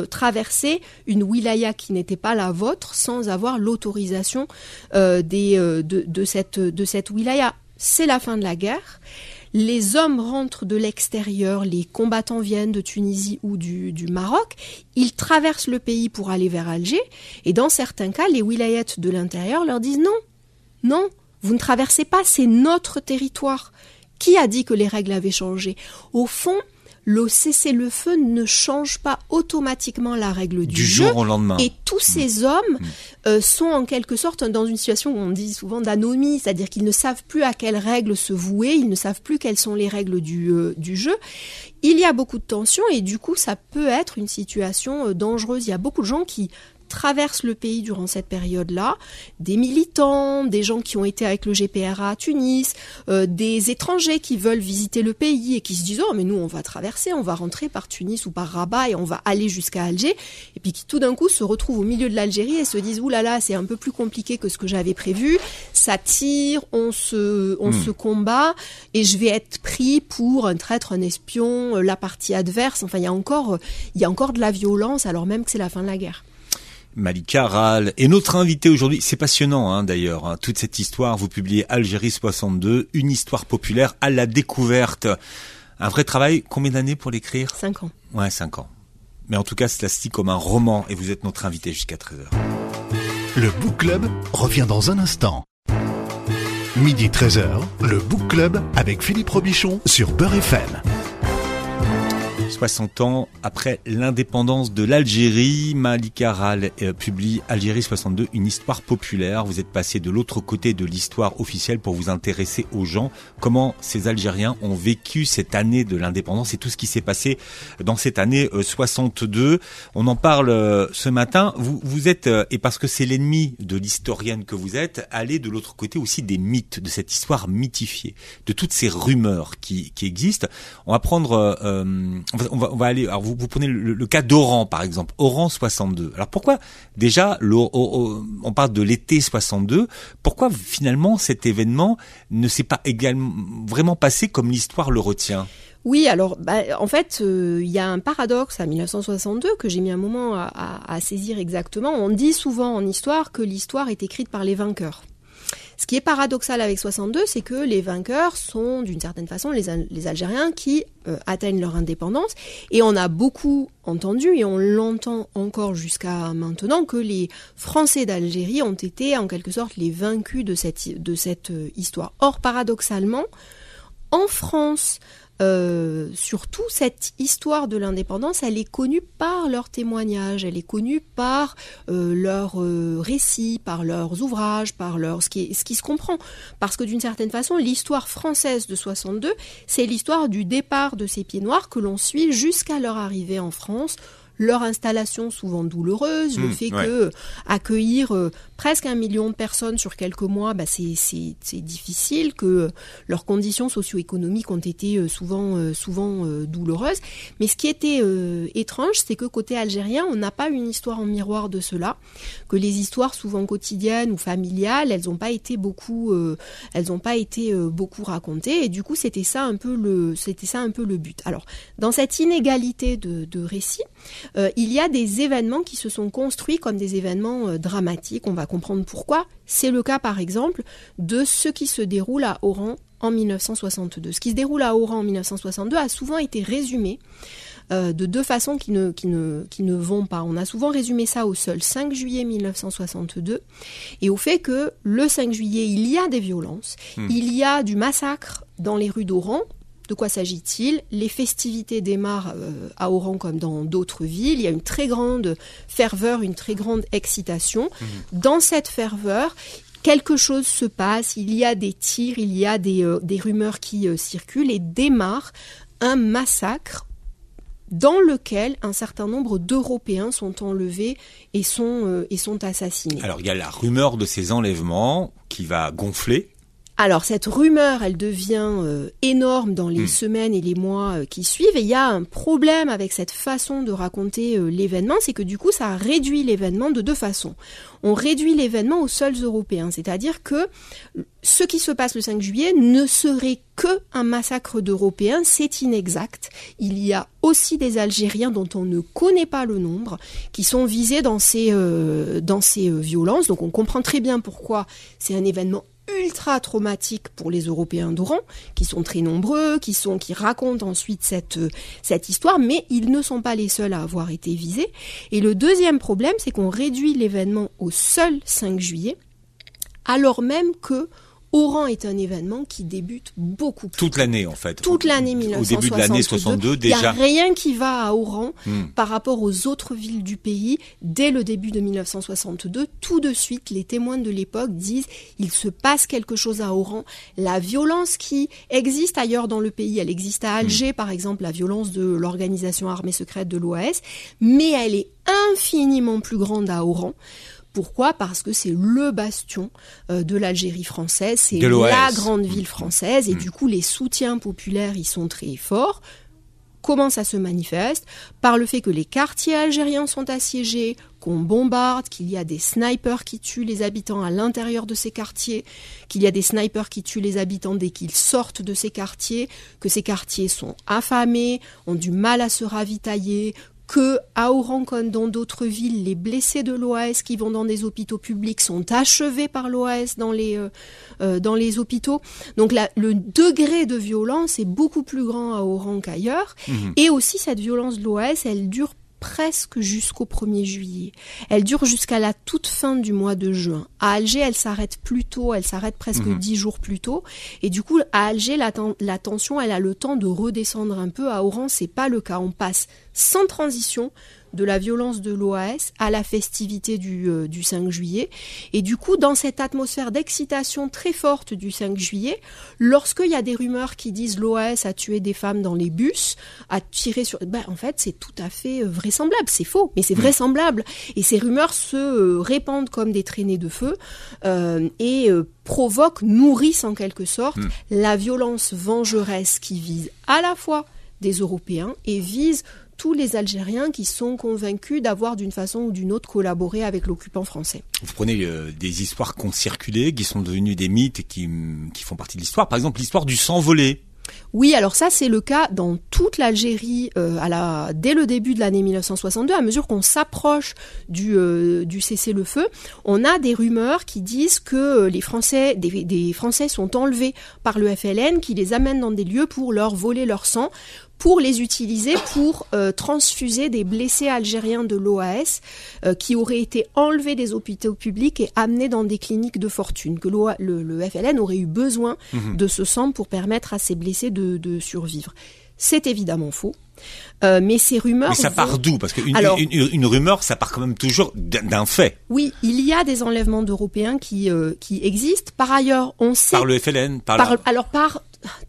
traverser une wilaya qui n'était pas la vôtre sans avoir l'autorisation euh, euh, de, cette, de cette wilaya. C'est la fin de la guerre les hommes rentrent de l'extérieur, les combattants viennent de Tunisie ou du, Maroc, ils traversent le pays pour aller vers Alger, et dans certains cas, les wilayats de l'intérieur leur disent non, non, vous ne traversez pas, c'est notre territoire. Qui a dit que les règles avaient changé? Au fond, le cessez-le-feu ne change pas automatiquement la règle du, du jeu. jour au lendemain. Et tous Mm. ces hommes euh, sont en quelque sorte dans une situation où on dit souvent d'anomie, c'est-à-dire qu'ils ne savent plus à quelles règles se vouer, ils ne savent plus quelles sont les règles du, euh, du jeu. Il y a beaucoup de tensions et du coup ça peut être une situation euh, dangereuse. Il y a beaucoup de gens qui traversent le pays durant cette période-là, des militants, des gens qui ont été avec le GPRA à Tunis, euh, des étrangers qui veulent visiter le pays et qui se disent oh mais nous on va traverser, on va rentrer par Tunis ou par Rabat et on va aller jusqu'à Alger et puis qui tout d'un coup se retrouvent au milieu de l'Algérie et se disent oulala là là, c'est un peu plus compliqué que ce que j'avais prévu, ça tire, on se on Hmm. se combat et je vais être pris pour un traître, un espion, euh, la partie adverse. Enfin il y a encore il y a encore de la violence alors même que c'est la fin de la guerre. Malika Ral est notre invité aujourd'hui. C'est passionnant hein, d'ailleurs, hein, toute cette histoire. Vous publiez Algérie 62, une histoire populaire à la découverte. Un vrai travail, combien d'années pour l'écrire? Cinq ans. Ouais, cinq ans. Mais en tout cas, cela se dit comme un roman et vous êtes notre invité jusqu'à 13h. Le Book Club revient dans un instant. Midi 13h, le Book Club avec Philippe Robichon sur Beurre FM. 60 ans après l'indépendance de l'Algérie, Malika Ral euh, publie Algérie 62, une histoire populaire. Vous êtes passé de l'autre côté de l'histoire officielle pour vous intéresser aux gens, comment ces Algériens ont vécu cette année de l'indépendance et tout ce qui s'est passé dans cette année euh, 62. On en parle euh, ce matin. Vous, vous êtes, euh, et parce que c'est l'ennemi de l'historienne que vous êtes, allé de l'autre côté aussi des mythes, de cette histoire mythifiée, de toutes ces rumeurs qui, qui existent. On va prendre, euh, euh, on, va, aller. Alors vous, prenez le, cas d'Oran par exemple, Oran 62. Alors pourquoi déjà on parle de l'été 62 Pourquoi finalement cet événement ne s'est pas également vraiment passé comme l'histoire le retient? Oui, alors bah, en fait, il euh, y a un paradoxe à 1962 que j'ai mis un moment à, saisir exactement. On dit souvent en histoire que l'histoire est écrite par les vainqueurs. Ce qui est paradoxal avec 62, c'est que les vainqueurs sont d'une certaine façon les, Algériens qui euh, atteignent leur indépendance. Et on a beaucoup entendu, et on l'entend encore jusqu'à maintenant, que les Français d'Algérie ont été en quelque sorte les vaincus de cette, de cette euh, histoire. Or, paradoxalement, en France, euh, surtout cette histoire de l'indépendance, elle est connue par leurs témoignages, elle est connue par euh, leurs euh, récits, par leurs ouvrages, par leur ce qui, ce qui se comprend. Parce que d'une certaine façon, l'histoire française de 62, c'est l'histoire du départ de ces pieds noirs que l'on suit jusqu'à leur arrivée en France leur installation souvent douloureuse, mmh, le fait ouais. que accueillir euh, presque un million de personnes sur quelques mois, bah, c'est difficile, que leurs conditions socio-économiques ont été euh, souvent, euh, souvent douloureuses. Mais ce qui était étrange, c'est que côté algérien, on n'a pas une histoire en miroir de cela, que les histoires souvent quotidiennes ou familiales, elles n'ont pas été beaucoup, elles n'ont pas été beaucoup racontées. Et du coup, c'était ça un peu le, c'était ça un peu le but. Alors, dans cette inégalité de, de récits, euh, il y a des événements qui se sont construits comme des événements euh, dramatiques. On va comprendre pourquoi. C'est le cas, par exemple, de ce qui se déroule à Oran en 1962. Ce qui se déroule à Oran en 1962 a souvent été résumé euh, de deux façons qui ne, qui, ne, qui ne vont pas. On a souvent résumé ça au seul 5 juillet 1962 et au fait que le 5 juillet, il y a des violences, mmh. il y a du massacre dans les rues d'Oran, de quoi s'agit-il? Les festivités démarrent euh, à Oran comme dans d'autres villes. Il y a une très grande ferveur, une très grande excitation. Mmh. Dans cette ferveur, quelque chose se passe. Il y a des tirs, il y a des, euh, des rumeurs qui euh, circulent et démarre un massacre dans lequel un certain nombre d'Européens sont enlevés et sont, euh, et sont assassinés. Alors il y a la rumeur de ces enlèvements qui va gonfler. Alors cette rumeur, elle devient euh, énorme dans les mmh. semaines et les mois euh, qui suivent. Et il y a un problème avec cette façon de raconter euh, l'événement, c'est que du coup, ça réduit l'événement de deux façons. On réduit l'événement aux seuls Européens, c'est-à-dire que ce qui se passe le 5 juillet ne serait que un massacre d'Européens, c'est inexact. Il y a aussi des Algériens dont on ne connaît pas le nombre qui sont visés dans ces, euh, dans ces violences. Donc on comprend très bien pourquoi c'est un événement ultra traumatique pour les Européens d'Oran, qui sont très nombreux, qui racontent ensuite cette cette histoire, mais ils ne sont pas les seuls à avoir été visés. Et le deuxième problème, c'est qu'on réduit l'événement au seul 5 juillet, alors même que Oran est un événement qui débute beaucoup plus Toute l'année, en fait. Toute l'année 1962. Au début de l'année 62, déjà. Il n'y a rien qui va à Oran hmm. par rapport aux autres villes du pays. Dès le début de 1962, tout de suite, les témoins de l'époque disent il se passe quelque chose à Oran. La violence qui existe ailleurs dans le pays, elle existe à Alger, hmm. par exemple, la violence de l'organisation armée secrète de l'OAS, mais elle est infiniment plus grande à Oran. Pourquoi? Parce que c'est le bastion euh, de l'Algérie française, c'est la grande ville française, et mm. du coup les soutiens populaires y sont très forts. Comment ça se manifeste? Par le fait que les quartiers algériens sont assiégés, qu'on bombarde, qu'il y a des snipers qui tuent les habitants à l'intérieur de ces quartiers, qu'il y a des snipers qui tuent les habitants dès qu'ils sortent de ces quartiers, que ces quartiers sont affamés, ont du mal à se ravitailler, que à Oran comme dans d'autres villes, les blessés de l'OAS qui vont dans des hôpitaux publics sont achevés par l'OAS dans les euh, euh, dans les hôpitaux. Donc le degré de violence est beaucoup plus grand à Oran qu'ailleurs, mhm. et aussi cette violence de l'OAS, elle dure presque jusqu'au 1er juillet. Elle dure jusqu'à la toute fin du mois de juin. À Alger, elle s'arrête plus tôt, elle s'arrête presque mhm. dix jours plus tôt. Et du coup, à Alger, la, la, tension, elle a le temps de redescendre un peu. À Oran, c'est pas le cas. On passe sans transition de la violence de l'OAS à la festivité du, euh, du 5 juillet. Et du coup, dans cette atmosphère d'excitation très forte du 5 juillet, lorsqu'il y a des rumeurs qui disent l'OAS a tué des femmes dans les bus, a tiré sur... Ben, en fait, c'est tout à fait euh, vraisemblable. C'est faux, mais c'est mm. vraisemblable. Et ces rumeurs se euh, répandent comme des traînées de feu et provoquent, nourrissent en quelque sorte mm. la violence vengeresse qui vise à la fois des Européens et vise tous les Algériens qui sont convaincus d'avoir d'une façon ou d'une autre collaboré avec l'occupant français. Vous prenez euh, des histoires qui ont circulé, qui sont devenues des mythes et qui, qui font partie de l'histoire. Par exemple, l'histoire du sang volé. Oui, alors ça c'est le cas dans toute l'Algérie euh, à la, dès le début de l'année 1962. À mesure qu'on s'approche du, euh, du cessez-le-feu, on a des rumeurs qui disent que les Français, des, des Français sont enlevés par le FLN, qui les amènent dans des lieux pour leur voler leur sang, pour les utiliser pour euh, transfuser des blessés algériens de l'OAS euh, qui auraient été enlevés des hôpitaux publics et amenés dans des cliniques de fortune, que le, le, FLN aurait eu besoin mhm. de ce sang pour permettre à ces blessés de, de survivre. C'est évidemment faux. Euh, mais ces rumeurs. Mais ça part d'où? Parce qu'une une, une, rumeur, ça part quand même toujours d'un fait. Oui, il y a des enlèvements d'Européens qui euh, qui existent. Par ailleurs, on sait. Par le FLN, par, par alors par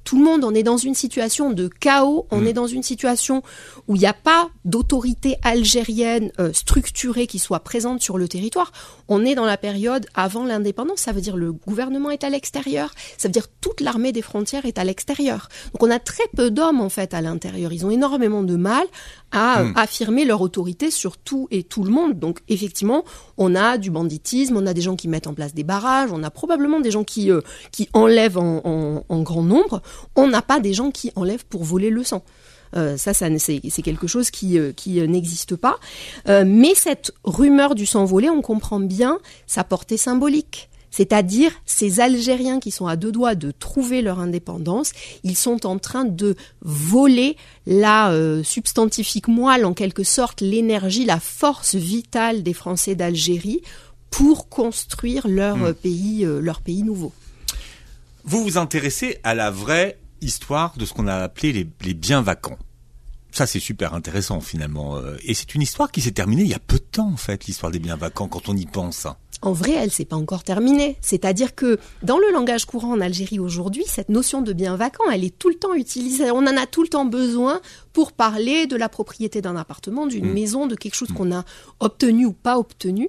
tout le monde, on est dans une situation de chaos, on hmm. est dans une situation où il n'y a pas d'autorité algérienne euh, structurée qui soit présente sur le territoire. On est dans la période avant l'indépendance, ça veut dire le gouvernement est à l'extérieur, ça veut dire toute l'armée des frontières est à l'extérieur. Donc on a très peu d'hommes en fait à l'intérieur. Ils ont énormément de mal à hmm. affirmer leur autorité sur tout et tout le monde. Donc effectivement, on a du banditisme, on a des gens qui mettent en place des barrages, on a probablement des gens qui, euh, qui enlèvent en, en grand nombre on n'a pas des gens qui enlèvent pour voler le sang. Euh, ça, ça c'est quelque chose qui, euh, qui euh, n'existe pas. mais cette rumeur du sang volé, on comprend bien sa portée symbolique. C'est-à-dire ces Algériens qui sont à deux doigts de trouver leur indépendance, ils sont en train de voler la substantifique moelle, en quelque sorte, l'énergie, la force vitale des Français d'Algérie pour construire leur hmm. pays, leur pays nouveau. Vous vous intéressez à la vraie histoire de ce qu'on a appelé les, biens vacants. Ça, c'est super intéressant finalement. Euh, et c'est une histoire qui s'est terminée il y a peu de temps en fait, l'histoire des biens vacants, quand on y pense. En vrai, elle s'est pas encore terminée. C'est-à-dire que dans le langage courant en Algérie aujourd'hui, cette notion de bien vacant, elle est tout le temps utilisée. On en a tout le temps besoin pour parler de la propriété d'un appartement, d'une mmh. maison, de quelque chose mmh. qu'on a obtenu ou pas obtenu.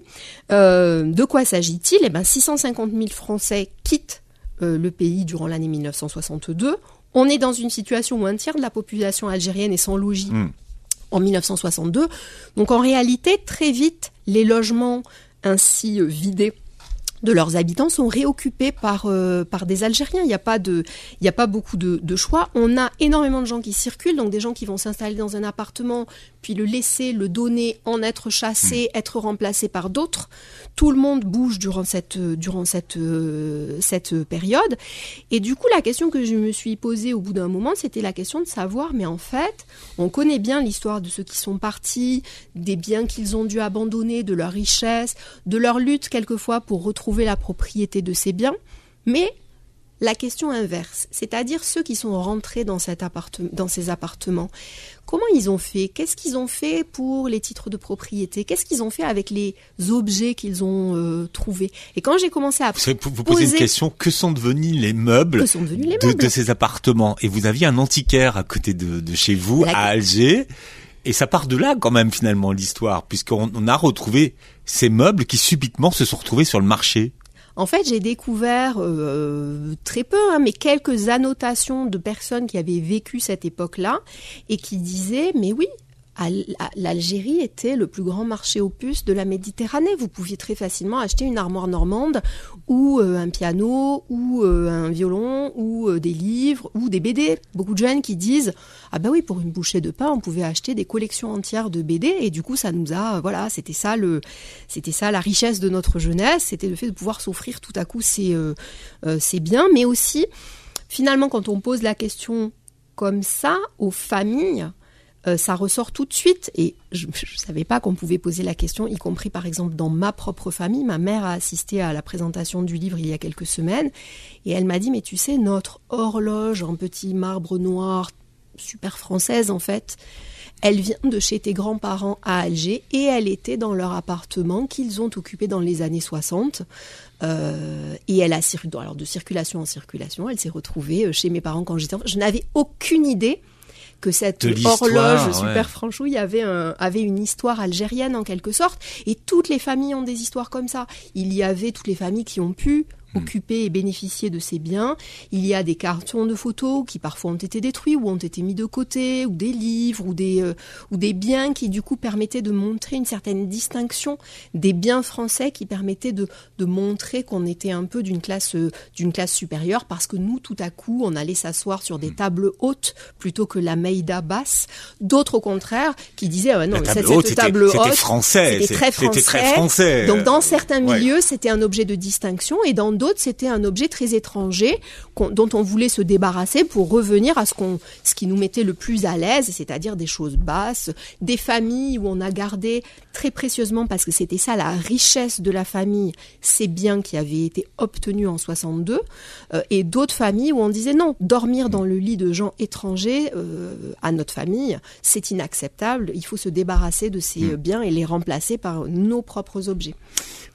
Euh, de quoi s'agit-il? Eh ben, 650 000 Français quittent euh, le pays durant l'année 1962. On est dans une situation où un tiers de la population algérienne est sans logis hmm. en 1962. Donc en réalité, très vite, les logements ainsi euh, vidés de leurs habitants sont réoccupés par euh, par des Algériens. Il n'y a pas de il y a pas beaucoup de, de, choix. On a énormément de gens qui circulent, donc des gens qui vont s'installer dans un appartement, puis le laisser, le donner, en être chassé, hmm. être remplacé par d'autres. Tout le monde bouge durant cette durant cette euh, cette période. Et du coup, la question que je me suis posée au bout d'un moment, c'était la question de savoir, mais en fait, on connaît bien l'histoire de ceux qui sont partis, des biens qu'ils ont dû abandonner, de leur richesse, de leur lutte quelquefois pour retrouver la propriété de ces biens, mais la question inverse, c'est-à-dire ceux qui sont rentrés dans, cet dans ces appartements. Comment ils ont fait? Qu'est-ce qu'ils ont fait pour les titres de propriété? Qu'est-ce qu'ils ont fait avec les objets qu'ils ont euh, trouvés? Et quand j'ai commencé à vous, vous posez une question. Que sont devenus les meubles, sont devenus les meubles de, ces appartements? Et vous aviez un antiquaire à côté de, de chez vous, à Alger. Et ça part de là quand même finalement l'histoire, puisqu'on a retrouvé ces meubles qui subitement se sont retrouvés sur le marché. En fait, j'ai découvert euh, très peu, hein, mais quelques annotations de personnes qui avaient vécu cette époque-là et qui disaient, mais oui, l'Algérie était le plus grand marché puces de la Méditerranée. Vous pouviez très facilement acheter une armoire normande ou euh, un piano ou euh, un violon ou euh, des livres ou des BD. Beaucoup de jeunes qui disent ah ben oui pour une bouchée de pain on pouvait acheter des collections entières de BD et du coup ça nous a voilà c'était ça le c'était ça la richesse de notre jeunesse c'était le fait de pouvoir s'offrir tout à coup ces ces biens mais aussi finalement quand on pose la question comme ça aux familles euh, ça ressort tout de suite. Et je ne savais pas qu'on pouvait poser la question, y compris par exemple dans ma propre famille. Ma mère a assisté à la présentation du livre il y a quelques semaines. Et elle m'a dit, mais tu sais, notre horloge en petit marbre noir, super française en fait, elle vient de chez tes grands-parents à Alger et elle était dans leur appartement qu'ils ont occupé dans les années 60. Euh, et elle a alors de circulation en circulation, elle s'est retrouvée euh, chez mes parents quand j'étais enfant. Je n'avais aucune idée que cette horloge super franchouille avait, un, avait une histoire algérienne en quelque sorte. Et toutes les familles ont des histoires comme ça. Il y avait toutes les familles qui ont pu. Occuper et bénéficier de ces biens. Il y a des cartons de photos qui parfois ont été détruits ou ont été mis de côté, ou des livres, ou des, euh, ou des biens qui du coup permettaient de montrer une certaine distinction des biens français qui permettaient de, de montrer qu'on était un peu d'une classe, euh, d'une classe supérieure parce que nous, tout à coup, on allait s'asseoir sur des hmm. tables hautes plutôt que la Meïda basse. D'autres, au contraire, qui disaient, ah non, cette, haute, table haute, c'était français, c'était très français. Très français. Donc, dans certains milieux, c'était un objet de distinction et dans d'autres, c'était un objet très étranger dont on voulait se débarrasser pour revenir à ce, qu'on, ce qui nous mettait le plus à l'aise, c'est-à-dire des choses basses, des familles où on a gardé très précieusement, parce que c'était ça la richesse de la famille, ces biens qui avaient été obtenus en 62, euh, et d'autres familles où on disait non, dormir dans le lit de gens étrangers euh, à notre famille, c'est inacceptable, il faut se débarrasser de ces mm. biens et les remplacer par nos propres objets.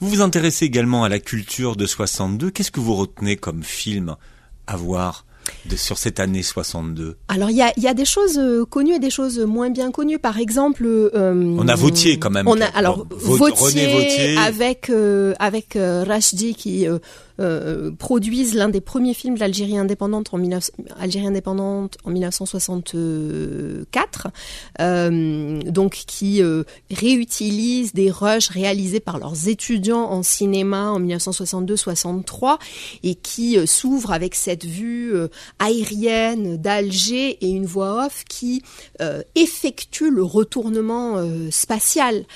Vous vous intéressez également à la culture de 62. Qu'est-ce que vous retenez comme film à voir de, sur cette année 62 Alors il y a, y a, des choses euh, connues et des choses moins bien connues. Par exemple, euh, on a Vautier quand même. On a alors Vautier, avec euh, avec Rachdi qui euh, produisent l'un des premiers films de l'Algérie indépendante en, Algérie indépendante en 1964, euh, donc qui euh, réutilisent des rushs réalisés par leurs étudiants en cinéma en 1962-63 et qui s'ouvrent avec cette vue aérienne d'Alger et une voix off qui effectue le retournement spatial,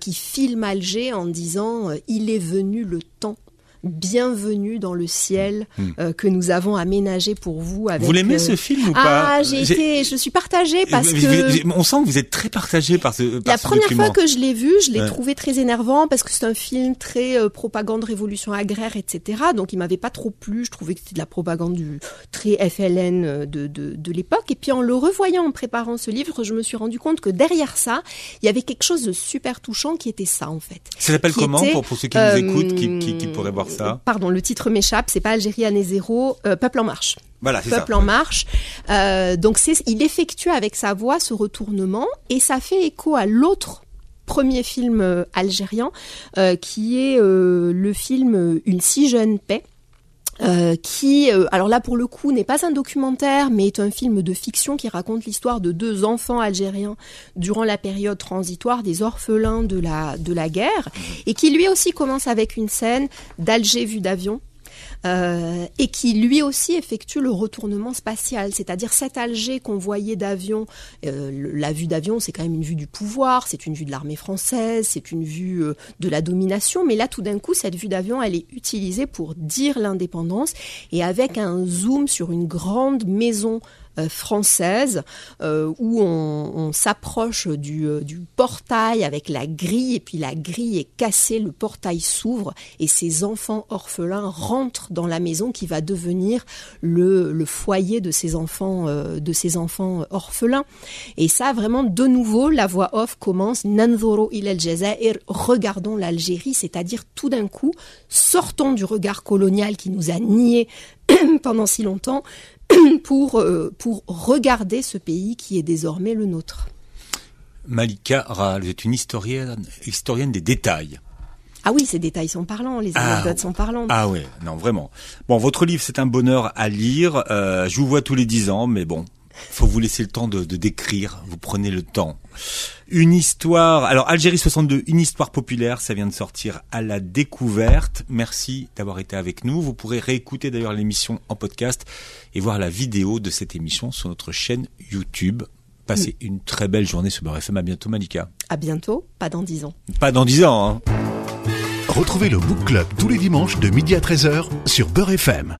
qui filme Alger en disant il est venu le temps bienvenue dans le ciel hmm. euh, que nous avons aménagé pour vous. Avec, vous l'aimez ce euh, film ou pas Ah, j'ai été, je suis partagée parce que on sent que vous êtes très partagée par ce. Par la première fois que je l'ai vu, je l'ai trouvé très énervant parce que c'est un film très euh, propagande révolution agraire, etc. Donc il m'avait pas trop plu. Je trouvais que c'était de la propagande du très FLN de, de, de l'époque. Et puis en le revoyant, en préparant ce livre, je me suis rendu compte que derrière ça, il y avait quelque chose de super touchant qui était ça en fait. Ça s'appelle comment pour, pour ceux qui nous écoutent, qui, qui, qui pourraient voir Pardon, le titre m'échappe. C'est pas Algérie année zéro. Euh, Peuple en marche. Voilà, Peuple en marche. Euh, donc c'est, il effectue avec sa voix ce retournement et ça fait écho à l'autre premier film euh, algérien qui est le film Une si jeune paix euh, qui, euh, alors là pour le coup, n'est pas un documentaire, mais est un film de fiction qui raconte l'histoire de deux enfants algériens durant la période transitoire des orphelins de la, de la guerre, et qui lui aussi commence avec une scène d'Alger vue d'avion, euh, et qui lui aussi effectue le retournement spatial, c'est-à-dire cet Alger qu'on voyait d'avion. Euh, la vue d'avion, c'est quand même une vue du pouvoir, c'est une vue de l'armée française, c'est une vue euh, de la domination, mais là tout d'un coup, cette vue d'avion, elle est utilisée pour dire l'indépendance et avec un zoom sur une grande maison française euh, où on, s'approche du, du, portail avec la grille et puis la grille est cassée, le portail s'ouvre et ces enfants orphelins rentrent dans la maison qui va devenir le, foyer de ces enfants orphelins. Et ça vraiment de nouveau la voix off commence Nanzoro il el et regardons l'Algérie, c'est-à-dire tout d'un coup sortons du regard colonial qui nous a niés [clears throat] pendant si longtemps [coughs] pour, euh, pour regarder ce pays qui est désormais le nôtre. Malika Ral, vous êtes une historienne, historienne des détails. Ah oui, ces détails sont parlants, les ah anecdotes sont parlantes. Ah ouais, non vraiment. Bon, votre livre c'est un bonheur à lire. Euh, je vous vois tous les dix ans, mais bon, faut vous laisser le temps de, de décrire. Vous prenez le temps. Une histoire. Alors Algérie 62, une histoire populaire. Ça vient de sortir à la découverte. Merci d'avoir été avec nous. Vous pourrez réécouter d'ailleurs l'émission en podcast et voir la vidéo de cette émission sur notre chaîne YouTube. Passez une très belle journée sur Beurre FM. À bientôt, Malika. À bientôt. Pas dans dix ans. Pas dans dix ans. Hein. Retrouvez le Book Club tous les dimanches de midi à 13h sur Beurre FM.